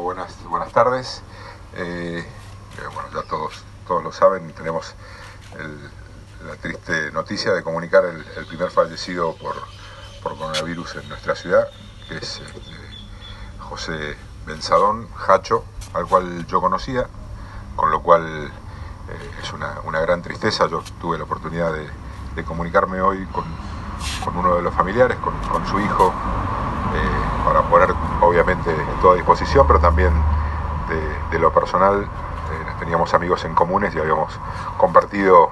Buenas, buenas tardes. Eh, eh, bueno, ya todos, todos lo saben, tenemos la triste noticia de comunicar el, primer fallecido por, por coronavirus en nuestra ciudad, que es este, José Benzadón Hacho, al cual yo conocía, con lo cual eh, es una, una gran tristeza. Yo tuve la oportunidad de, comunicarme hoy con, con uno de los familiares, con, su hijo, para poner obviamente todo a disposición, pero también de, lo personal. eh, teníamos amigos en comunes y habíamos compartido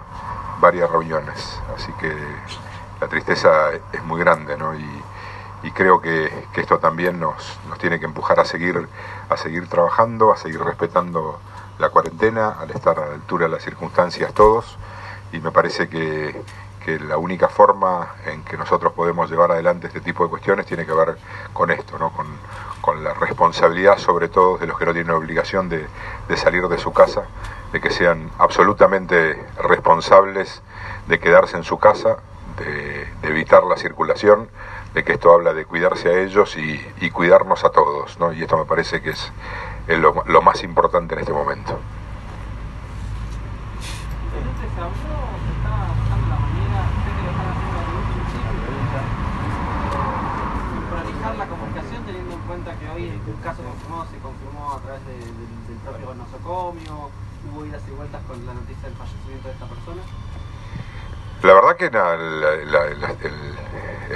varias reuniones, así que la tristeza es muy grande, ¿no? Y, y creo que, que esto también nos, nos tiene que empujar a seguir, a seguir trabajando, a seguir respetando la cuarentena, al estar a la altura de las circunstancias todos, y me parece que, que la única forma en que nosotros podemos llevar adelante este tipo de cuestiones tiene que ver con esto, ¿no? con, con la responsabilidad sobre todo de los que no tienen obligación de, de salir de su casa, de que sean absolutamente responsables de quedarse en su casa, de, evitar la circulación, de que esto habla de cuidarse a ellos y, cuidarnos a todos, ¿no? y esto me parece que es, lo, lo más importante en este momento. Intendente, se habló, se está buscando la manera, sé que lo están haciendo desde un principio, de sincronizar la comunicación teniendo en cuenta que hoy el caso confirmado se confirmó a través de- del, del propio nosocomio, hubo idas y vueltas con la noticia del fallecimiento de esta persona. La verdad que la- la- la- el-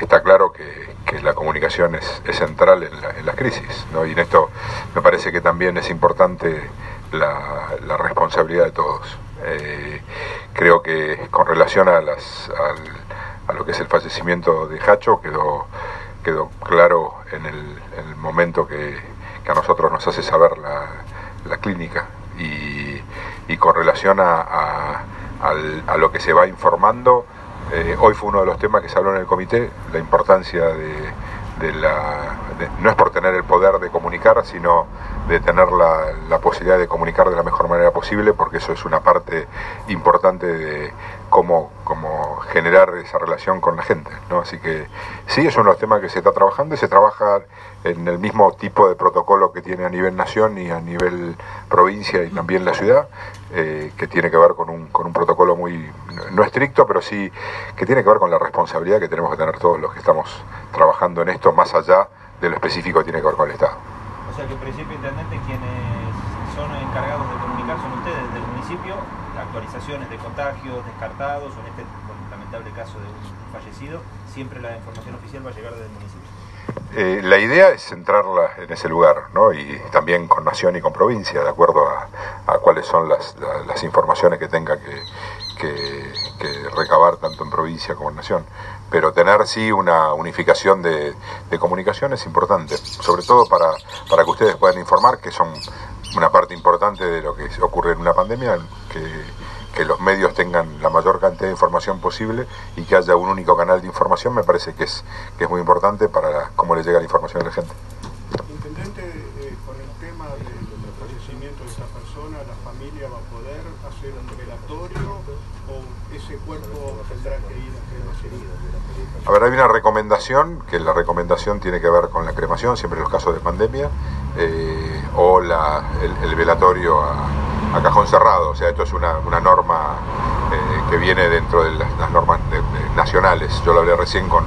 está claro que, que la comunicación es, es central en, en las crisis, ¿no? y en esto me parece que también es importante la responsabilidad de todos. Eh, creo que con relación a, las, al- a lo que es el fallecimiento de Hacho quedó, quedó claro en el, en el momento que, a nosotros nos hace saber la, clínica y, con relación a, lo que se va informando, eh, hoy fue uno de los temas que se habló en el comité, la importancia de, la... no es por tener el poder de comunicar, sino de tener la, la posibilidad de comunicar de la mejor manera posible, porque eso es una parte importante de cómo, cómo generar esa relación con la gente. ¿no? Así que sí, es uno de los temas que se está trabajando y se trabaja en el mismo tipo de protocolo que tiene a nivel nación y a nivel provincia y también la ciudad, eh, que tiene que ver con un, con un protocolo muy, no estricto, pero sí que tiene que ver con la responsabilidad que tenemos que tener todos los que estamos trabajando en esto, más allá de lo específico que tiene que ver con el Estado. O sea que en principio, intendente, quienes son encargados de comunicar son ustedes desde el municipio, actualizaciones de contagios, descartados, o en este lamentable caso de un fallecido, siempre la información oficial va a llegar desde el municipio. Eh, la idea es centrarla en ese lugar, ¿no? Y también con nación y con provincia, de acuerdo a, cuáles son las, la- las informaciones que tenga que, recabar tanto en provincia como en nación. Pero tener sí una unificación de, de comunicación es importante, sobre todo para, para que ustedes puedan informar, que son una parte importante de lo que ocurre en una pandemia, que los medios tengan la mayor cantidad de información posible y que haya un único canal de información me parece que es, que es muy importante para cómo le llega la información a la gente. Intendente, eh, con el tema del fallecimiento de esta persona, ¿la familia va a poder hacer un velatorio o ese cuerpo tendrá que ir a cremación? A ver, hay una recomendación, que la recomendación tiene que ver con la cremación, siempre en los casos de pandemia, eh, o la- el, el velatorio a, a cajón cerrado. O sea, esto es una, una norma eh, que viene dentro de las, normas nacionales. Yo lo hablé recién con,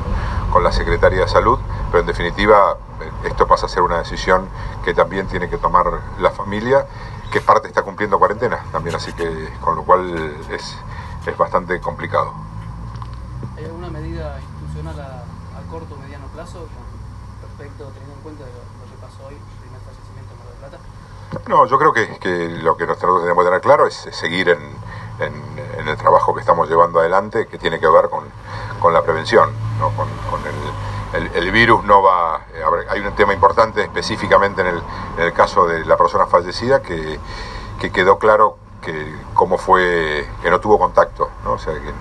con la Secretaría de Salud, pero en definitiva eh, esto pasa a ser una decisión que también tiene que tomar la familia, que parte está cumpliendo cuarentena también, así que con lo cual es, es bastante complicado. ¿Hay alguna medida institucional a, corto o mediano plazo con respecto, teniendo en cuenta lo que pasó hoy, el primer fallecimiento en Mar del Plata? No, yo creo que, lo que nosotros tenemos que tener claro es seguir en, el trabajo que estamos llevando adelante, que tiene que ver con, con la prevención, ¿no? con, el, el- virus no va... ver, hay un tema importante específicamente en el, en el caso de la persona fallecida que, que quedó claro que cómo fue, que no tuvo contacto, ¿no? o sea, que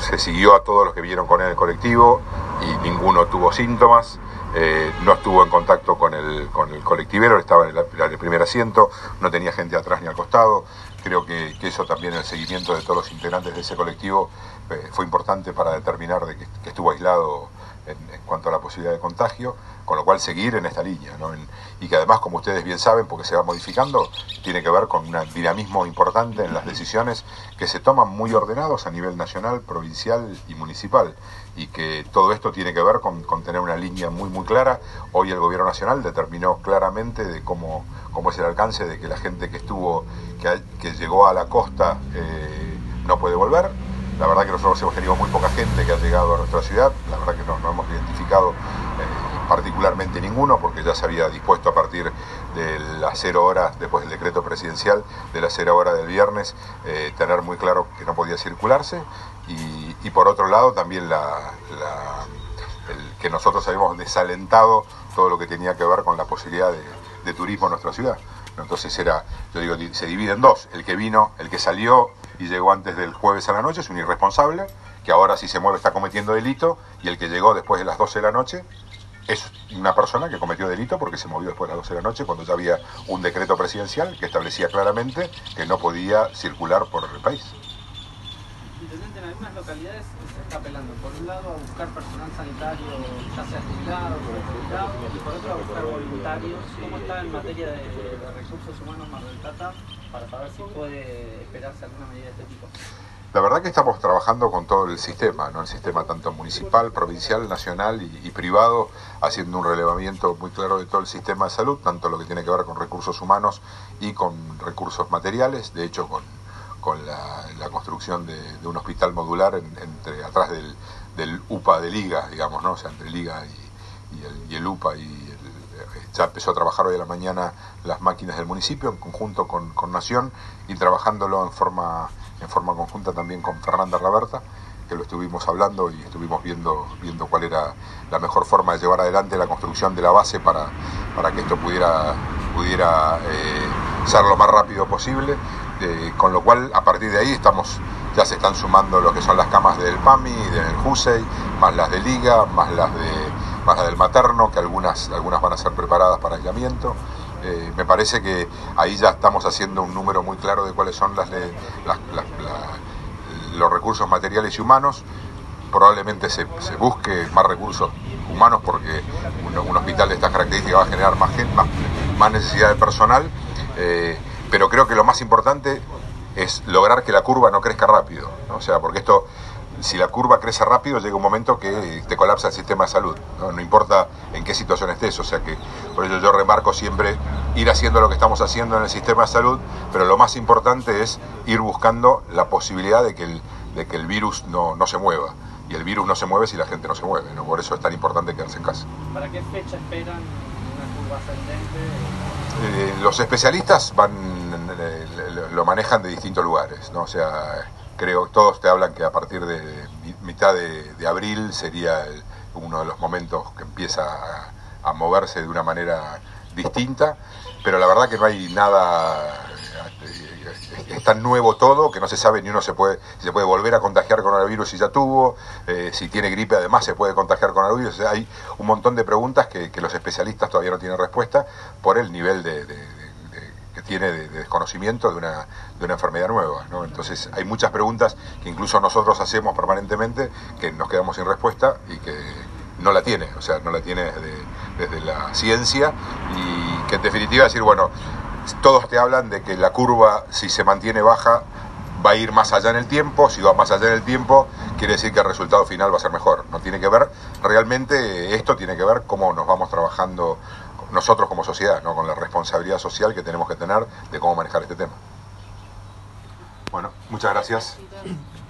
se siguió a todos los que vinieron con él en el colectivo y ninguno tuvo síntomas. Eh, no estuvo en contacto con el, con el colectivero, estaba en, el primer asiento, no tenía gente atrás ni al costado. Creo que, que eso también, el seguimiento de todos los integrantes de ese colectivo, eh, fue importante para determinar de que estuvo aislado en, cuanto a la posibilidad de contagio, con lo cual seguir en esta línea. y que además, como ustedes bien saben, porque se va modificando, tiene que ver con un dinamismo importante en las decisiones que se toman muy ordenados a nivel nacional, provincial y municipal. Y que todo esto tiene que ver con, tener una línea muy, muy clara. Hoy el Gobierno Nacional determinó claramente de cómo, cómo es el alcance de que la gente que estuvo, que, que llegó a la costa, eh, no puede volver la verdad que nosotros hemos tenido muy poca gente que ha llegado a nuestra ciudad, la verdad que no, hemos identificado eh, particularmente ninguno porque ya se había dispuesto a partir de las cero horas después del decreto presidencial, de las cero horas del viernes, eh, tener muy claro que no podía circularse y, por otro lado también la, que nosotros habíamos desalentado todo lo que tenía que ver con la posibilidad de turismo en nuestra ciudad. Entonces era, yo digo, se divide en dos. El que vino, el que salió y llegó antes del jueves a la noche es un irresponsable, que ahora si se mueve está cometiendo delito, y el que llegó después de las 12 de la noche es una persona que cometió delito porque se movió después de las 12 de la noche cuando ya había un decreto presidencial que establecía claramente que no podía circular por el país. Localidades se está apelando, por un lado, a buscar personal sanitario, ya sea jubilado o jubilado, y por otro a buscar voluntarios. ¿Cómo está en materia de, recursos humanos Mar del Tata para saber si puede esperarse alguna medida de este tipo? La verdad que estamos trabajando con todo el sistema, ¿no? el sistema tanto municipal, provincial, nacional y, y, privado, haciendo un relevamiento muy claro de todo el sistema de salud, tanto lo que tiene que ver con recursos humanos y con recursos materiales, de hecho con con la, construcción de, un hospital modular entre atrás del, UPA de Liga, digamos, ¿no? O sea, entre Liga y, el, UPA y ya empezó a trabajar hoy a la mañana las máquinas del municipio en conjunto con, Nación y trabajándolo en forma, en forma conjunta también con Fernanda Raberta, que lo estuvimos hablando y estuvimos viendo, viendo cuál era la mejor forma de llevar adelante la construcción de la base para, para que esto pudiera, pudiera eh, ser lo más rápido posible. Eh, con lo cual a partir de ahí estamos ya se están sumando lo que son las camas del PAMI, del JUSEI, más las de Liga, más las de más las del materno, que algunas, algunas van a ser preparadas para aislamiento. Eh, me parece que ahí ya estamos haciendo un número muy claro de cuáles son las, los recursos materiales y humanos. Probablemente se, busque más recursos humanos porque un, hospital de estas características va a generar más, más, más necesidad de personal. Eh, pero creo que lo más importante es lograr que la curva no crezca rápido, o sea, porque esto, si la curva crece rápido, llega un momento que te colapsa el sistema de salud, ¿no? importa en qué situación estés, o sea que por eso yo remarco siempre ir haciendo lo que estamos haciendo en el sistema de salud, pero lo más importante es ir buscando la posibilidad de que el, de que el virus no, no se mueva. Y el virus no se mueve si la gente no se mueve, ¿no? por eso es tan importante quedarse en casa. ¿Para qué fecha esperan Eh, los especialistas van eh, lo manejan de distintos lugares, ¿no? O sea, creo todos te hablan que a partir de mitad de, abril sería uno de los momentos que empieza a, moverse de una manera distinta, pero la verdad que no hay nada es tan nuevo todo que no se sabe ni uno se puede, si se puede volver a contagiar con el virus si ya tuvo, si tiene gripe además se puede contagiar con el virus. hay un montón de preguntas que, los especialistas todavía no tienen respuesta por el nivel de que tiene de, desconocimiento de una, de una enfermedad nueva. Entonces hay muchas preguntas que incluso nosotros hacemos permanentemente que nos quedamos sin respuesta y que no la tiene, o sea, no la tiene desde, la ciencia y que en definitiva decir, bueno, todos te hablan de que la curva, si se mantiene baja, va a ir más allá en el tiempo, si va más allá en el tiempo, quiere decir que el resultado final va a ser mejor. No tiene que ver, realmente esto tiene que ver cómo nos vamos trabajando nosotros como sociedad, ¿no? con la responsabilidad social que tenemos que tener de cómo manejar este tema. Bueno, muchas gracias.